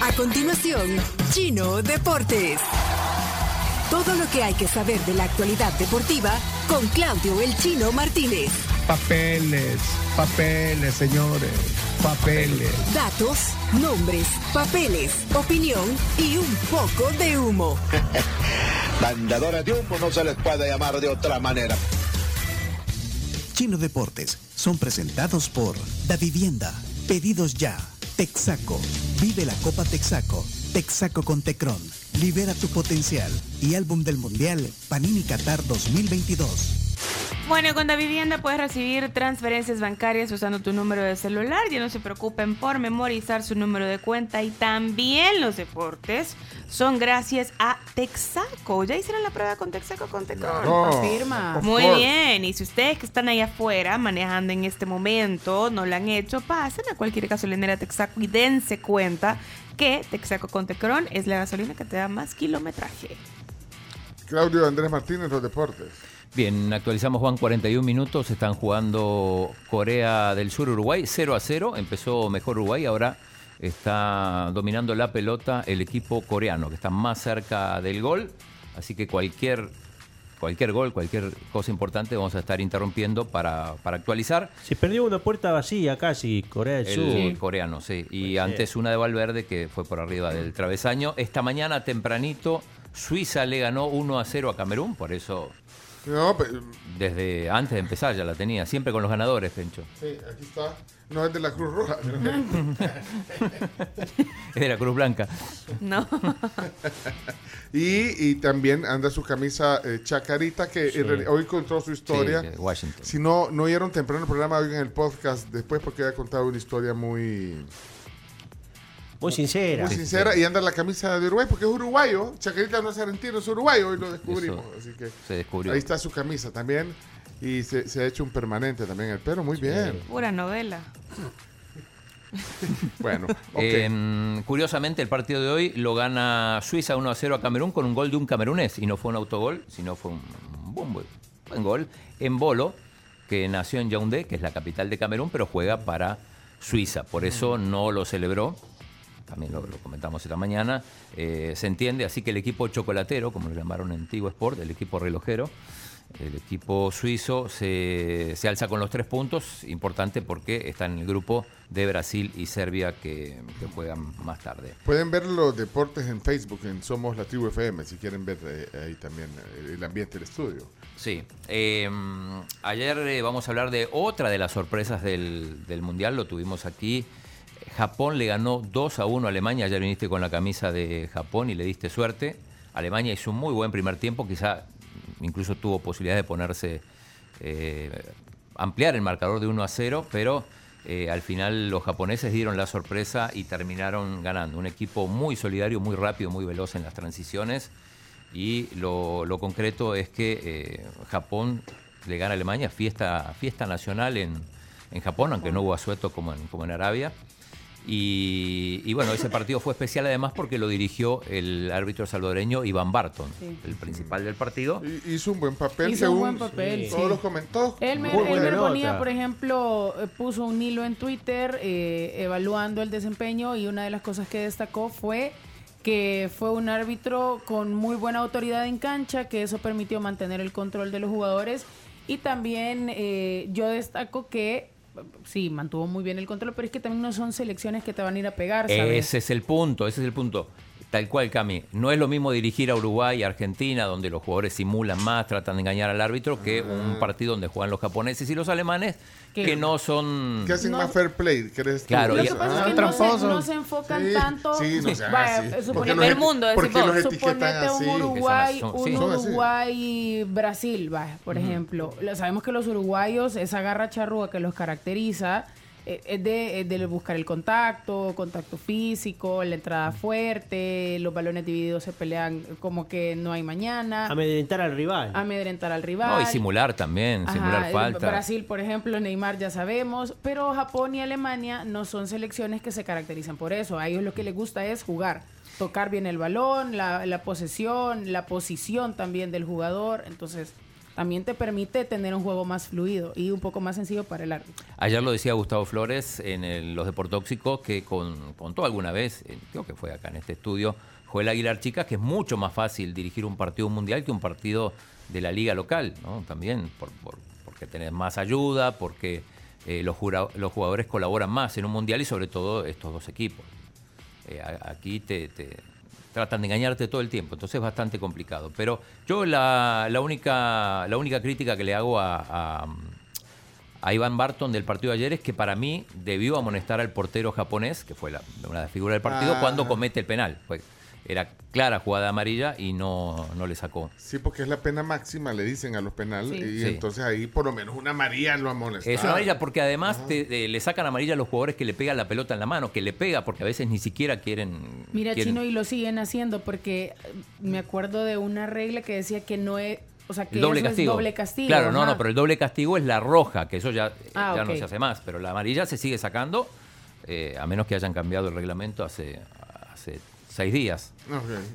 A continuación, Chino Deportes. Todo lo que hay que saber de la actualidad deportiva con Claudio El Chino Martínez. Papeles, papeles, señores, papeles. Datos, nombres, papeles, opinión y un poco de humo. Mandadores de humo no se les puede llamar de otra manera. Chino Deportes son presentados por Da Vivienda, Pedidos Ya, Texaco, Vive la Copa Texaco, Texaco con Tecron, Libera tu potencial. Y álbum del Mundial Panini Qatar 2022. Bueno, con Da Vivienda puedes recibir transferencias bancarias usando tu número de celular. Ya no se preocupen por memorizar su número de cuenta. Y también los deportes son gracias a Texaco. ¿Ya hicieron la prueba con Texaco con Tecron? Confirma. Muy bien, y si ustedes que están ahí afuera manejando en este momento no lo han hecho, pasen a cualquier gasolinera Texaco y dense cuenta que Texaco con Tecron es la gasolina que te da más kilometraje. Claudio Andrés Martínez, los deportes. Bien, actualizamos Juan 41 minutos, están jugando Corea del Sur Uruguay 0 a 0, empezó mejor Uruguay, ahora está dominando la pelota el equipo coreano que está más cerca del gol, así que cualquier cualquier gol, cualquier cosa importante vamos a estar interrumpiendo para, para actualizar. Se perdió una puerta vacía casi, Corea del El Sur. coreano, sí. Y antes una de Valverde que fue por arriba del travesaño. Esta mañana tempranito Suiza le ganó 1 a 0 a Camerún, por eso No, pe- desde antes de empezar ya la tenía, siempre con los ganadores, Pencho. sí, aquí está. No es de la Cruz Roja. Es de la Cruz Blanca. No. y, y también anda su camisa eh, Chacarita, que hoy contó su historia. Sí, Washington. Si no, no oyeron temprano el programa, oigan el podcast después porque ha contado una historia muy, Muy sincera. muy sincera. Y anda la camisa de Uruguay porque es uruguayo. Chacarita no es argentino, es uruguayo. Hoy lo descubrimos. Eso Así que se descubrió. ahí está su camisa también. Y se, se ha hecho un permanente también el pero. Muy bien. Pura novela. Bueno. Eh, curiosamente, el partido de hoy lo gana Suiza 1 a 0 a Camerún con un gol de un camerunés. Y no fue un autogol, sino fue un buen, buen- buen gol. En Bolo, que nació en Yaoundé, que es la capital de Camerún, pero juega para Suiza. Por eso no lo celebró. También lo, lo comentamos esta mañana. Eh, se entiende, así que el equipo chocolatero, como lo llamaron en Tigo Sport, el equipo relojero, el equipo suizo se, se alza con los tres puntos, importante porque está en el grupo de Brasil y Serbia que, que juegan más tarde. Pueden ver los deportes en Facebook, en Somos la Tribu FM, si quieren ver eh, ahí también eh, el ambiente del estudio. Sí. Eh, ayer vamos a hablar de otra de las sorpresas del, del Mundial, lo tuvimos aquí. Japón le ganó 2 a 1 a Alemania, ayer viniste con la camisa de Japón y le diste suerte. Alemania hizo un muy buen primer tiempo, quizá incluso tuvo posibilidad de ponerse, eh, ampliar el marcador de 1 a 0, pero eh, al final los japoneses dieron la sorpresa y terminaron ganando. Un equipo muy solidario, muy rápido, muy veloz en las transiciones. Y lo, concreto es que eh, Japón le gana a Alemania, fiesta, fiesta nacional en, en Japón, aunque no hubo asueto como en, como en Arabia. Y, y bueno, ese partido fue especial además porque lo dirigió el árbitro salvadoreño Iván Barton, Sí. el principal del partido. Y- Hizo un buen papel, Hizo un según buen papel, todos sí. los comentó. Él me, él me ponía, por ejemplo, eh, puso un hilo en Twitter eh, evaluando el desempeño y una de las cosas que destacó fue que fue un árbitro con muy buena autoridad en cancha, que eso permitió mantener el control de los jugadores y también eh, yo destaco que sí, mantuvo muy bien el control, pero es que también no son selecciones que te van a ir a pegar, ¿sabes? Ese es el punto, ese es el punto. Tal cual, Cami. No es lo mismo dirigir a Uruguay y Argentina, donde los jugadores simulan más, tratan de engañar al árbitro, que un partido donde juegan los japoneses y los alemanes, Que- que no son... Que hacen No. más fair play, ¿crees tú? Claro, Lo que pasa Ah, es que no se, no se enfocan Sí, tanto. sí, no sean Vaya, así. suponete- ¿Por qué Primer mundo, ¿Por qué decimos, los etiquetan Suponete así? un Uruguay, son un sí. Uruguay-Brasil, va, por ejemplo. Lo- Sabemos que los uruguayos, esa garra charrúa que los caracteriza, es de, es de buscar el contacto, contacto físico, la entrada fuerte, los balones divididos se pelean como que no hay mañana, Amedrentar al rival. amedrentar al rival. No, y simular también, Ajá, simular el falta. Brasil, por ejemplo, Neymar ya sabemos, pero Japón y Alemania no son selecciones que se caracterizan por eso. A ellos lo que les gusta es jugar, tocar bien el balón, la, la posesión, la posición también del jugador. Entonces, también te permite tener un juego más fluido y un poco más sencillo para el árbitro. Ayer lo decía Gustavo Flores en el- los Deportóxicos que con- contó alguna vez, creo que fue acá en este estudio, Joel Aguilar Chicas, que es mucho más fácil dirigir un partido mundial que un partido de la liga local, ¿no? También por, por- porque tenés más ayuda, porque eh, los, jugadores colaboran más en un mundial y sobre todo estos dos equipos. Eh, aquí te tratan de engañarte todo el tiempo, entonces es bastante complicado. Pero yo la, la única, la única crítica que le hago a, a- a Iván Barton del partido de ayer es que para mí debió amonestar al portero japonés, que fue la, una de las figuras del partido, Ah. cuando comete el penal. Fue- era clara jugada amarilla y no, no le sacó. Sí, porque es la pena máxima, le dicen a los penales. Sí. Y Sí. entonces ahí por lo menos una amarilla lo amonesta. Es una amarilla porque además te- eh, le sacan amarilla a los jugadores que le pegan la pelota en la mano, que le pega porque a veces ni siquiera quieren... Mira, quieren- Chino, y lo siguen haciendo porque eh, me acuerdo de una regla que decía que no es, o sea, que El doble eso castigo. es doble castigo. Claro, no, ajá. no, pero el doble castigo es la roja, que eso ya, eh, Ah, ya no se hace más. Pero la amarilla se sigue sacando, eh, a menos que hayan cambiado el reglamento hace, hace seis días.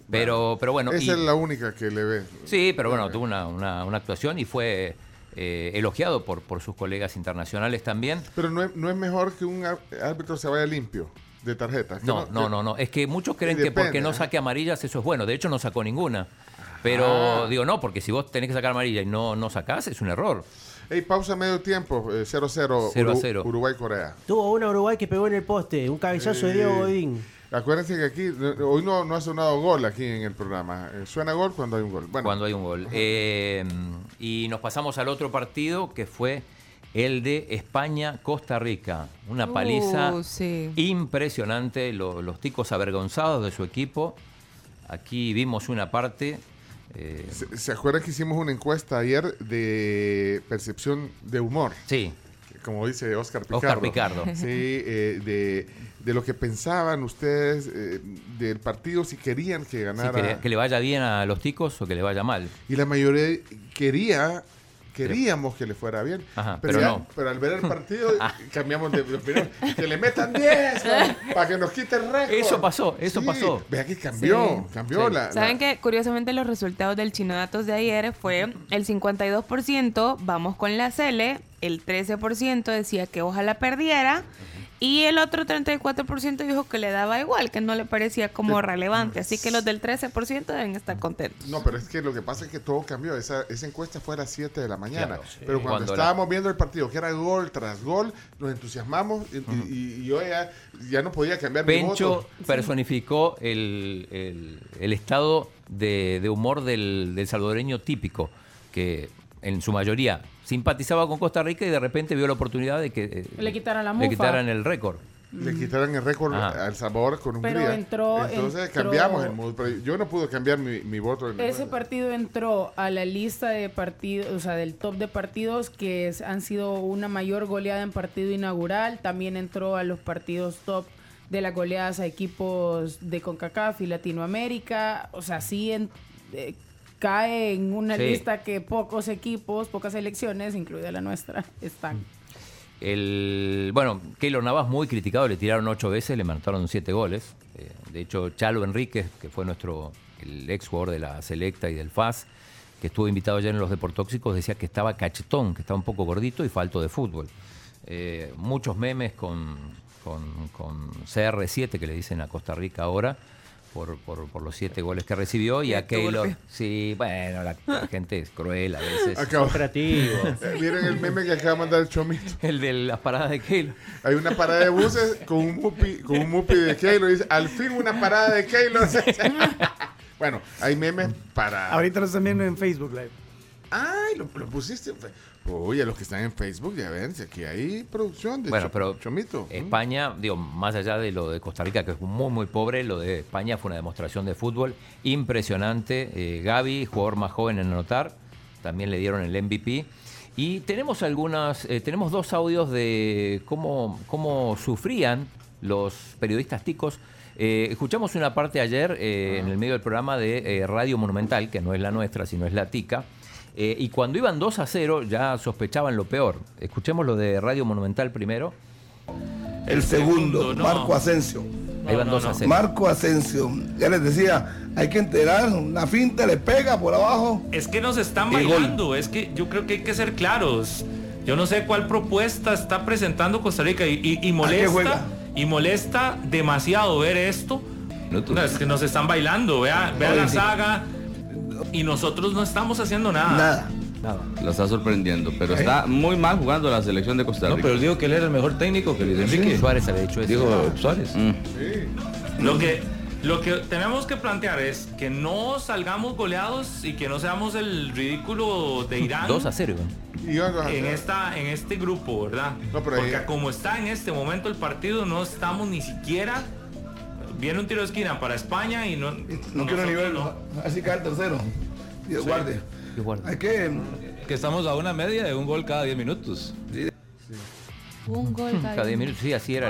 Pero, pero bueno. Esa y- es la única que le ve. Sí, pero bueno, tuvo una, una- una actuación y fue eh, elogiado por, por sus colegas internacionales también. Pero no es, no es mejor que un árbitro se vaya limpio de tarjeta. Que No, no, no, no. Es que muchos creen que porque no ¿eh? saque amarillas eso es bueno. De hecho, no sacó ninguna. Pero Ah. digo, no, porque si vos tenés que sacar amarilla y no, no sacás, es un error. Ey, pausa medio tiempo, eh, 0-0, 0 a Uru- 0. Uruguay-Corea. Tuvo una Uruguay que pegó en el poste, un cabezazo de Diego Eh, Godín. Acuérdense que aquí, eh, hoy no, no ha sonado gol aquí en el programa. Eh, Suena gol cuando hay un gol. Bueno, cuando hay un gol. Eh, y nos pasamos al otro partido que fue el de España-Costa Rica. Una Uh, paliza sí. impresionante. lo- los ticos avergonzados de su equipo. Aquí vimos una parte. eh, ¿se, se acuerdan que hicimos una encuesta ayer de percepción de humor? sí, Como dice Oscar Picardo. Oscar Picardo. Sí, eh, de, de lo que pensaban ustedes eh, del partido, si querían que Sí, ganara. que, le, que le vaya bien a los ticos o que le vaya mal. Y la mayoría quería, queríamos que le fuera bien. Ajá, pero, pero ya- no. pero al ver el partido cambiamos de, de opinión. Que le metan 10 para, para que nos quite el récord. Eso pasó, eso Sí, pasó. Vea que cambió, Sí. cambió Sí. la... Saben la- que curiosamente los resultados del Chino Datos de ayer fue el 52% vamos con la Cele, el 13% decía que ojalá perdiera y el otro 34% dijo que le daba igual, que no le parecía como relevante. Así que los del 13% deben estar contentos. No, pero es que lo que pasa es que todo cambió. Esa, esa encuesta fue a las 7 de la mañana. Claro, sí. Pero cuando, Cuando la- estábamos viendo el partido, que era gol tras gol, nos entusiasmamos y, y- y yo ya, ya no podía cambiar mi Pencho voto. personificó el, el- el estado de, de humor del, del salvadoreño típico, que en su mayoría simpatizaba con Costa Rica y de repente vio la oportunidad de que eh, Le quitaran la le quitaran el récord. Le quitaran el récord Ajá. al Salvador con Pero Hungría. entró- Entonces entró- cambiamos el mood. Pero yo no pude cambiar mi, mi voto. en- Ese partido entró a la lista de partidos, o sea, del top de partidos que es- han sido una mayor goleada en partido inaugural. También entró a los partidos top de las goleadas a equipos de CONCACAF y Latinoamérica. O sea, sí en- eh, cae en una Sí. lista que pocos equipos, pocas selecciones, incluida la nuestra, están. El, bueno, Keylor Navas muy criticado, le tiraron ocho veces, le mataron siete goles. Eh, de hecho, Chalo Enríquez, que fue nuestro el ex jugador de la Selecta y del FAS, que estuvo invitado ayer en los Deportóxicos, decía que estaba cachetón, que estaba un poco gordito y falto de fútbol. Eh, muchos memes con, con, con CR7, que le dicen a Costa Rica ahora, por, por, por los siete goles que recibió, y a Keylor. Sí, bueno, la, la gente es cruel a veces. Acabo- Creativo. Eh, Miren el meme que acaba de mandar el Chomito. El de las paradas de Keylor. Hay una parada de buses con un mupi, con un mupi de Keylor. Dice, al fin una parada de Keylor. bueno, hay memes para... Ahorita lo están viendo en Facebook Live. Ay, lo, lo pusiste. Oye, los que están en Facebook, ya ven, si aquí hay producción de Bueno, Cho- pero Chomito. España, digo, más allá de lo de Costa Rica, que es muy, muy pobre, lo de España fue una demostración de fútbol impresionante. Eh, Gaby, jugador más joven en anotar, también le dieron el MVP. Y tenemos algunas, eh, tenemos dos audios de cómo, cómo sufrían los periodistas ticos. Eh, escuchamos una parte ayer eh, en el medio del programa de Radio Monumental, que no es la nuestra, sino es la tica. Eh, y cuando iban 2 a 0 ya sospechaban lo peor. Escuchemos lo de Radio Monumental primero. El segundo, Marco Asensio. Ahí van no, dos no. a cero. Marco Asensio, ya les decía, hay que enterar, una finta le pega por abajo. Es que nos están bailando, es que yo creo que hay que ser claros. Yo no sé cuál propuesta está presentando Costa Rica y, y- y molesta juega? y molesta demasiado ver esto. No, es que nos están bailando, vea, vea la saga y nosotros no estamos haciendo nada. Nada. Lo está sorprendiendo, pero está muy mal jugando la selección de Costa No, Rica. pero digo que él era el mejor técnico que Luis Enrique. Suárez había dicho eso. Dijo Suárez. Lo que, lo que tenemos que plantear es que no salgamos goleados y que no seamos el ridículo de Irán. 2 a 0. Iban dos a en esta en este grupo, ¿verdad? No, Porque ahí- como está en este momento el partido no estamos ni siquiera viene un tiro de esquina para España y no No quiero nivel, no. así cae el tercero. Dios guarde. Dios guarde. Hay que. Que estamos a una media de un gol cada 10 minutos. Un gol Cada 10 minutos, sí, así era.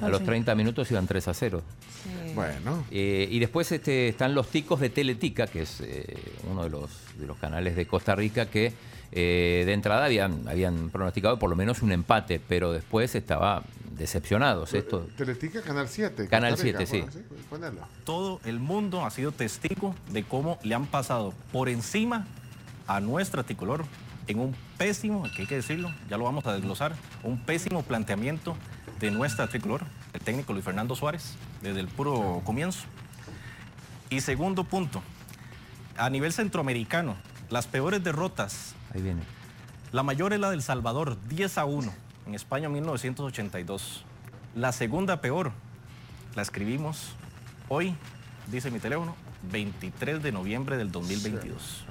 Wow. A los sí. 30 minutos iban 3 a 0. Sí. Bueno. Eh, y después este, están los ticos de Teletica, que es eh, uno de los, de los canales de Costa Rica que eh, de entrada habían, habían pronosticado por lo menos un empate, pero después estaba decepcionados. Esto, Teletica Canal 7. Canal Costa Rica, 7, sí. Todo el mundo ha sido testigo de cómo le han pasado por encima a nuestra tricolor en un pésimo, que hay que decirlo, ya lo vamos a desglosar, un pésimo planteamiento de nuestra tricolor, el técnico Luis Fernando Suárez, desde el puro comienzo. Y segundo punto, a nivel centroamericano, las peores derrotas, ahí viene. la mayor es la del Salvador, 10 a 1, en España 1982. La segunda peor, la escribimos hoy, dice mi teléfono, 23 de noviembre del 2022.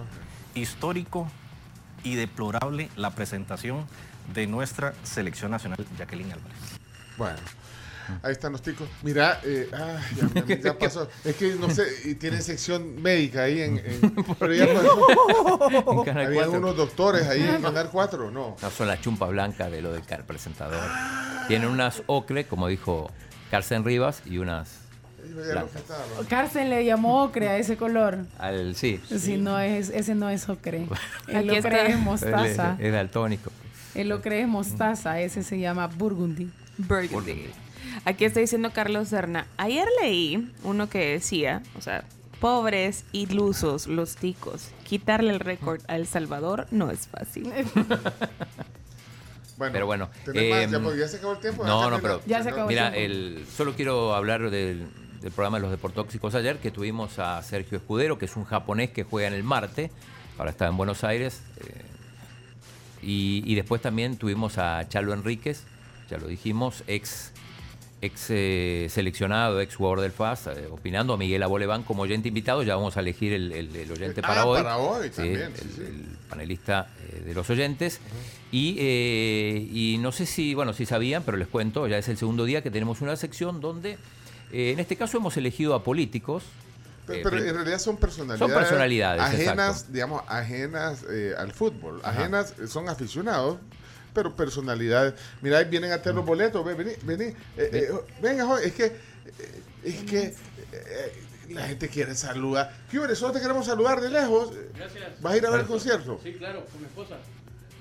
Histórico y deplorable la presentación de nuestra selección nacional, Jacqueline Álvarez. Bueno. Ahí están los ticos. Mira, eh, ah, ya, ya- ya pasó. Es que no sé, y tienen sección médica ahí en. en- pero ya pasó. En Canal Había 4. unos doctores ahí en Canal 4, no. No, son la chumpa blanca de lo del car- presentador. Tienen unas ocre, como dijo Carsten Rivas, y unas. Carsten le llamó ocre a ese color. Al, sí. Si no es, ese no es ocre. El Aquí ocre está. es mostaza. Es daltónico. El ocre es mostaza, ese se llama burgundy. Burgundy. Aquí está diciendo Carlos Serna. Ayer leí uno que decía, o sea, pobres ilusos los ticos. Quitarle el récord a El Salvador no es fácil. Bueno, Pero bueno, em, ya, se acabó el tiempo. No, no, pero Ya se acabó el mira, el, solo quiero hablar del, del programa de los deportóxicos ayer, que tuvimos a Sergio Escudero, que es un japonés que juega en el Marte, ahora está en Buenos Aires, eh, y, y después también tuvimos a Chalo Enríquez, ya lo dijimos, ex, ex eh, seleccionado, ex jugador del FAS, eh, opinando a Miguel Aboleván como oyente invitado, ya vamos a elegir el, el- el oyente Ah, para hoy. para hoy también, el- sí, sí. el panelista eh, de los oyentes. y, eh, y no sé si, bueno, si sabían, pero les cuento, ya es el segundo día que tenemos una sección donde, en este caso hemos elegido a políticos. Pero, en realidad son personalidades. Son personalidades, Ajenas, exacto. digamos, ajenas eh, al fútbol. Ajenas, son aficionados, pero personalidades. Mira, ahí vienen a tener los boletos. Ven, vení, vení. Eh, eh, venga, joven, es que, eh, es que eh, la gente quiere saludar. ¿Qué hombre? Solo te queremos saludar de lejos. Gracias. ¿Vas a ir a ver el concierto? Sí, claro, con mi esposa.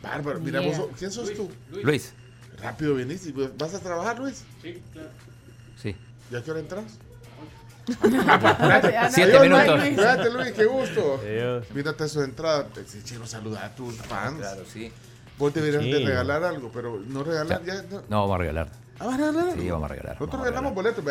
Bárbaro, mira, Yeah. vos ¿quién sos Luis, tú? Luis. Rápido viniste. ¿Vas a trabajar, Luis? Sí, claro. Sí. ¿Ya qué hora entras? Siete minutos. Espérate, Luis, qué gusto. Mírate sus entradas. Sí, chino, saluda a tus fans. Claro, sí. Vos deberías Sí. de regalar algo, pero no regalar ya. no. No, vamos a regalar. Ah, ¿vas a regalar? Sí, vamos a regalar. Nosotros regalamos boletos.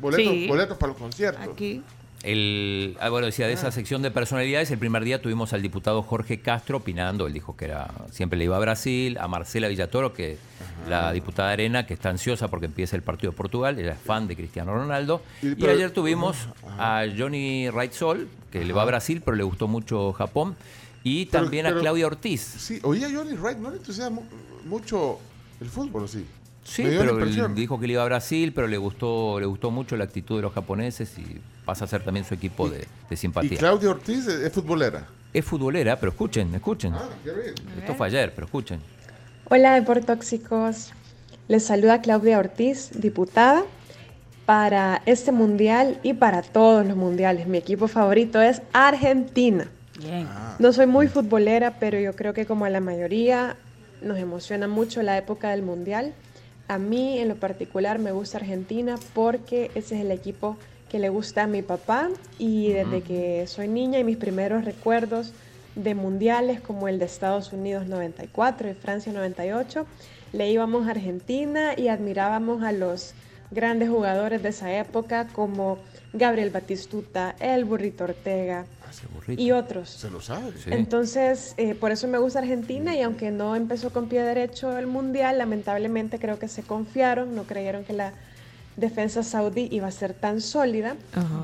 Boletos, Sí. boletos para los conciertos. Aquí. El, ah, bueno, decía, de esa sección de personalidades, el primer día tuvimos al diputado Jorge Castro opinando, él dijo que era siempre le iba a Brasil, a Marcela Villatoro, que la diputada Arena, que está ansiosa porque empieza el partido de Portugal, ella es fan de Cristiano Ronaldo. Y- Y, pero- ayer tuvimos a Johnny Reitzol, que le va a Brasil, pero le gustó mucho Japón, y Pero- también pero- a Claudia Ortiz. Sí, oye, Johnny Wright, ¿no le entusiasma mu- mucho el fútbol, sí? Sí, pero él dijo que le iba a Brasil, pero le gustó, le gustó mucho la actitud de los japoneses y pasa a ser también su equipo de, de Y simpatía. Claudia Ortiz es, es futbolera. Es futbolera, pero escuchen, escuchen. Ah, qué bien. Esto fue ayer, pero escuchen. Hola Deportóxicos, les saluda Claudia Ortiz, diputada para este mundial y para todos los mundiales. Mi equipo favorito es Argentina. Bien. No soy muy futbolera, pero yo creo que como a la mayoría nos emociona mucho la época del mundial. A mí en lo particular me gusta Argentina porque ese es el equipo que le gusta a mi papá y desde que soy niña y mis primeros recuerdos de mundiales como el de Estados Unidos 94 y Francia 98, le íbamos a Argentina y admirábamos a los grandes jugadores de esa época como Gabriel Batistuta, el Burrito Ortega y otros. Se lo sabe. Entonces, eh, por eso me gusta Argentina y aunque no empezó con pie derecho el Mundial, lamentablemente creo que se confiaron, no creyeron que la defensa saudí iba a ser tan sólida,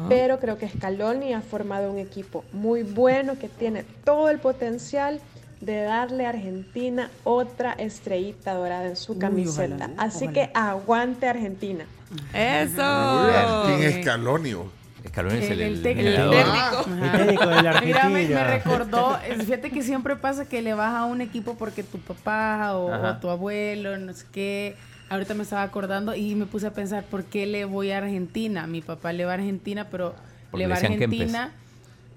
pero creo que Scaloni ha formado un equipo muy bueno que tiene todo el potencial de darle a Argentina otra estrellita dorada en su camiseta. Así que aguante Argentina. Eso. Muy bien. ¿Quién es Calonio? Scaloni es el, El el técnico. El técnico de la Mira, me, recordó, fíjate que siempre pasa que le vas a un equipo porque tu papá o, tu abuelo, no sé qué. Ahorita me estaba acordando y me puse a pensar, ¿por qué le voy a Argentina? Mi papá le va a Argentina, pero Porque le va a Argentina.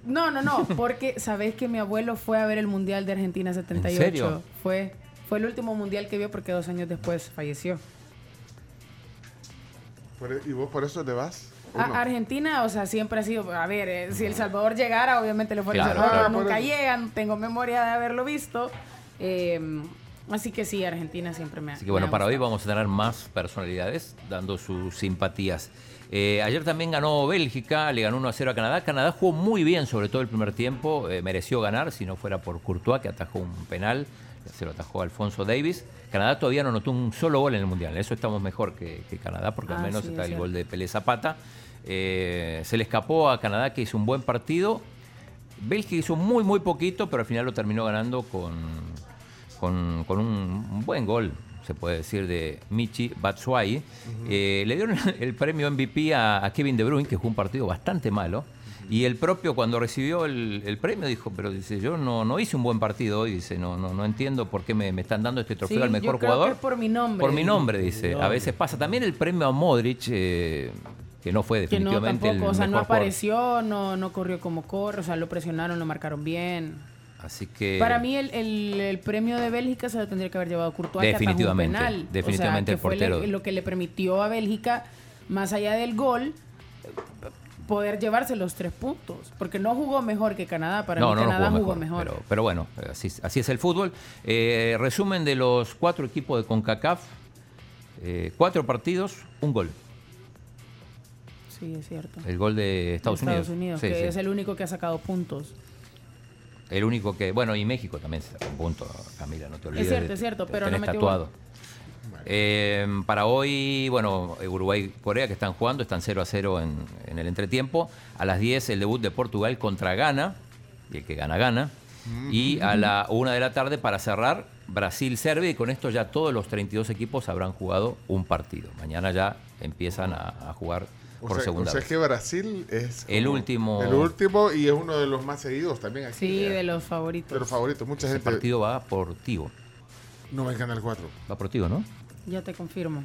No, no, no, porque sabes que mi abuelo fue a ver el Mundial de Argentina 78. serio? Fue, fue el último Mundial que vio porque dos años después falleció. Por- e, ¿Y vos por eso le vas? Argentina, o sea, siempre ha sido, a ver, eh, si El Salvador llegara, obviamente le fuera Claro, El Salvador, claro. nunca Por eso. llega, no tengo memoria de haberlo visto. eh, así que sí, Argentina siempre me ha Así que bueno, para hoy vamos a tener más personalidades dando sus simpatías. Eh, ayer también ganó Bélgica, le ganó 1 a 0 a Canadá. Canadá jugó muy bien, sobre todo el primer tiempo. eh, mereció ganar, si no fuera por Courtois, que atajó un penal. Se lo atajó Alfonso Davis. Canadá todavía no anotó un solo gol en el Mundial. En Eso estamos mejor que, que Canadá, porque al Ah, menos sí, está es el cierto. gol de Pelé Zapata. Eh, se le escapó a Canadá, que hizo un buen partido. Bélgica hizo muy, muy poquito, pero al final lo terminó ganando con, con, con un, buen gol, se puede decir, de Michi Batshuayi. Eh, le dieron el premio MVP a, a Kevin De Bruyne, que jugó un partido bastante malo. Y el propio, cuando recibió el, el premio, dijo, pero dice, yo no, no hice un buen partido hoy, dice, no, no, no entiendo por qué me, me están dando este trofeo Sí, al yo mejor creo jugador. que por mi nombre. Por mi nombre, dice. A veces pasa. También el premio a Modric, eh, que no fue Que no definitivamente tampoco, o el sea, no jugador. apareció, no, no corrió como corre, o sea, lo presionaron, lo marcaron bien. Así que... Para mí el, el- el premio de Bélgica se lo tendría que haber llevado Courtois, que Definitivamente, penal. definitivamente o sea, que el portero. lo que le permitió a Bélgica, más allá del gol, poder llevarse los tres puntos. Porque no jugó mejor que Canadá. Para mí Canadá jugó, mejor. Pero, pero bueno, así, así es el fútbol. Eh, resumen de los cuatro equipos de CONCACAF. Eh, cuatro partidos, un gol. Sí, es cierto. El gol de Estados, Estados Unidos. Unidos, Sí, que sí. es el único que ha sacado puntos. El único que. Bueno, y México también se sacó un punto, Camila, no te olvides. cierto, de- es cierto, pero no metió tatuado. Eh, para hoy, bueno, Uruguay y Corea que están jugando, están 0 a 0 en, en el entretiempo. A las 10 el debut de Portugal contra Ghana, y el que gana, gana. Y a la 1 de la tarde, para cerrar, Brasil-Serbia, y con esto ya todos los 32 equipos habrán jugado un partido. Mañana ya empiezan a, a jugar O por sea, segunda o sea vez. que Brasil es El último- El último y es uno de los más seguidos también aquí. Sí, eh, de los favoritos. de los favoritos. Mucha Ese gente partido va por Tigo. no va ganar el 4. Va por Tigo, ¿no? Ya te confirmo.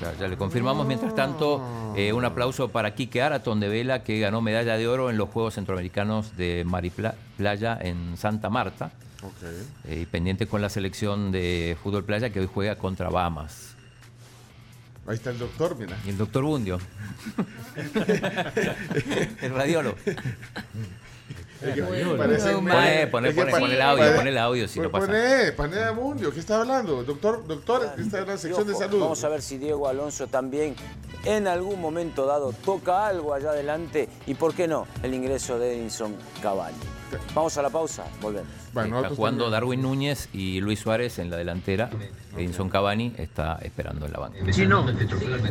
Ya, ya le confirmamos. Mientras tanto, eh, un aplauso para Quique Araton de Vela, que ganó medalla de oro en los Juegos Centroamericanos de Mariplaya en Santa Marta. Eh, y pendiente con la selección de fútbol playa que hoy juega contra Bahamas. Ahí está el doctor, mira. Y el doctor Bundio. el radiólogo. Que parece- que pa- poné el audio, poné el audio si no pasa. Poné, poné Mundio, ¿qué está hablando? Doctor, doctor, está en la sección de salud. Vamos a ver si Diego Alonso también en algún momento dado toca algo allá adelante y por qué no el ingreso de Edinson Cavani. Vamos a la pausa, volvemos. está jugando Darwin Núñez y Luis Suárez en la delantera. Edinson Cavani está esperando en la banca. Chino,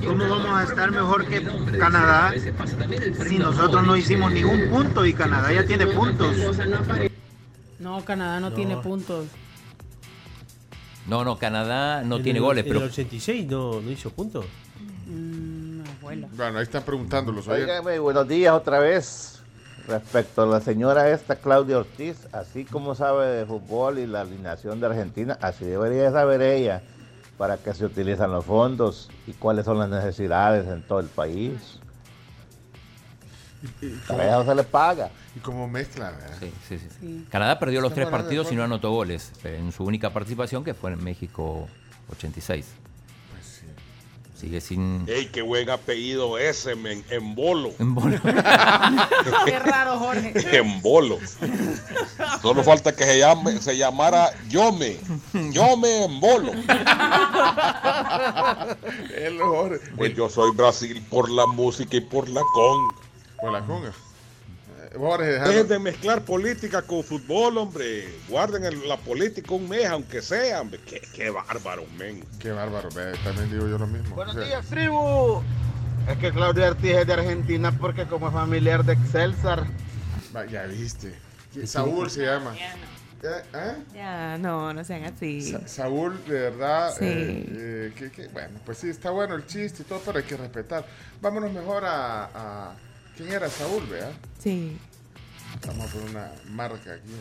¿cómo vamos a estar mejor que Canadá si nosotros no hicimos ningún punto y Canadá ya tiene puntos? No, Canadá no, tiene puntos. No, no, Canadá no En tiene el- goles, en pero el 86 no, no hizo puntos. Mm. Bueno, ahí están preguntando los oyentes. Óigame, buenos días otra vez. Respecto a la señora esta, Claudia Ortiz, así como sabe de fútbol y la alineación de Argentina, así debería saber ella para qué se utilizan los fondos y cuáles son las necesidades en todo el país. Y- y A ella no se le paga. Y como mezcla, ¿verdad? Sí, sí, sí. Canadá perdió los tres partidos y no anotó goles en su única participación, que fue en México 86. Sigue sin. ¡Ey, qué buen apellido ese, men! En bolo. En bolo. Qué raro, Jorge. En bolo. Solo falta que se llame, se llamara Yome. Yome en bolo. El mejor. Pues yo soy Brasil por la música y por la conga. Por la conga. Eh, Jorge, Dejen déjalo. de mezclar política con fútbol, hombre. Guarden el- la política un mes, aunque sea, hombre. Qué, qué bárbaro, men. Qué bárbaro, ve, también digo yo lo mismo. Buenos O sea, días, tribu. Es que Claudio Ortiz es de Argentina porque como es familiar de Excelsior. ya viste. Saúl se llama. ¿Eh? ¿Eh? Ya, no, no sean así. Sa- Saúl, de verdad, Sí. eh, eh, que, que- bueno, pues sí, está bueno el chiste y todo, pero hay que respetar. Vámonos mejor a... a- ¿Quién era Saúl, vea? Sí. Vamos a poner una marca aquí.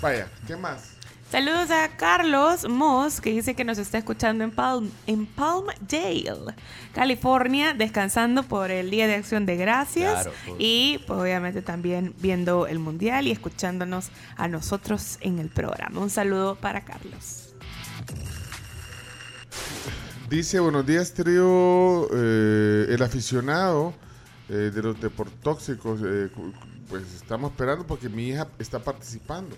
Vaya, ¿qué más? Saludos a Carlos Moss, que dice que nos está escuchando en, Palm, en Palmdale, California, descansando por el Día de Acción de Gracias Claro, pues. y pues, obviamente también viendo el Mundial y escuchándonos a nosotros en el programa. Un saludo para Carlos. Dice, buenos días, trío. eh, el aficionado eh, de los deportóxicos, eh, pues estamos esperando porque mi hija está participando.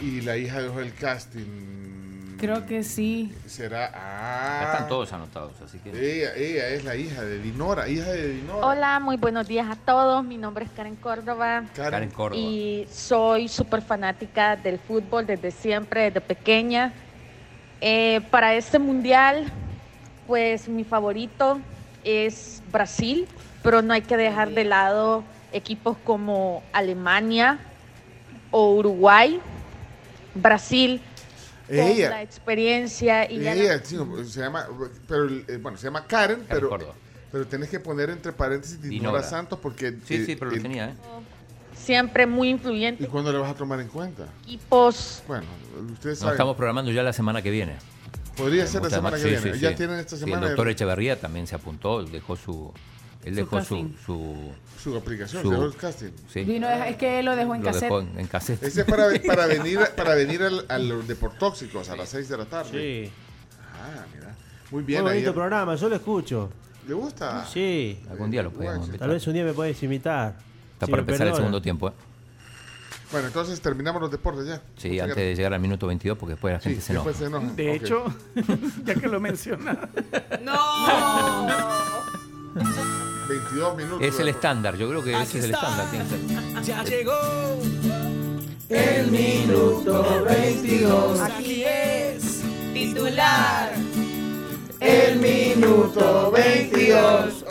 Y, y la hija dejó el casting. Creo que sí. Será. Ah. Están todos anotados, así que. Ella, ella es la hija de Dinora, hija de Dinora. Hola, muy buenos días a todos. Mi nombre es Karen Córdoba. Karen Córdoba. Y soy súper fanática del fútbol desde siempre, desde pequeña. Eh, para este mundial, pues mi favorito es Brasil, pero no hay que dejar de lado equipos como Alemania o Uruguay. Brasil, con Ella. la experiencia y ya la- Ella, sí, no, se llama, pero, eh, bueno, se llama Karen, pero, pero tenés que poner entre paréntesis Dinora, Dinora. Santos porque... Sí, eh, sí, pero lo tenía, ¿eh? Siempre muy influyente. ¿Y cuándo le vas a tomar en cuenta? Equipos Bueno, ustedes Nos saben. estamos programando ya la semana que viene. Podría ser la semana más- que sí, viene. sí, ya sí. tienen esta Sí, semana el doctor Echeverría también se apuntó, él dejó su. Él Su dejó su, su. su aplicación, su- dejó el casting. Sí. Vino, es que él lo dejó en Lo cassette. dejó en, en cassette. Ese es para, para venir, para venir al, a los deportóxicos a las 6 de la tarde. Sí. Ah, mira. Muy bien. Muy bonito ayer- programa, yo lo escucho. ¿Le gusta? Sí. Algún día lo podemos invitar. Tal vez un día me puedes imitar. Está para empezar el segundo tiempo, ¿eh? Bueno, entonces terminamos los deportes ya. Sí, antes de llegar al minuto 22, porque después la Sí, gente se enoja. después se enoja. De hecho, ya que lo menciona. ¡No! 22 minutos. Es el estándar, yo creo que ese es el estándar. Ya llegó El minuto 22. Aquí es titular. El minuto 22.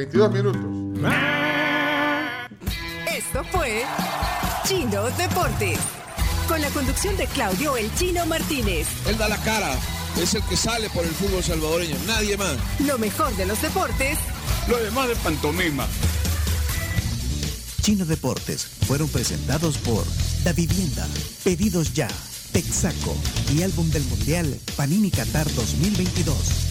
22 minutos. Esto fue Chino Deportes. Con la conducción de Claudio El Chino Martínez. Él da la cara, es el que sale por el fútbol salvadoreño, nadie más. Lo mejor de los deportes Lo demás de pantomima. Chino Deportes fueron presentados por Da Vivienda, Pedidos Ya, Texaco y Álbum del Mundial Panini Qatar 2022.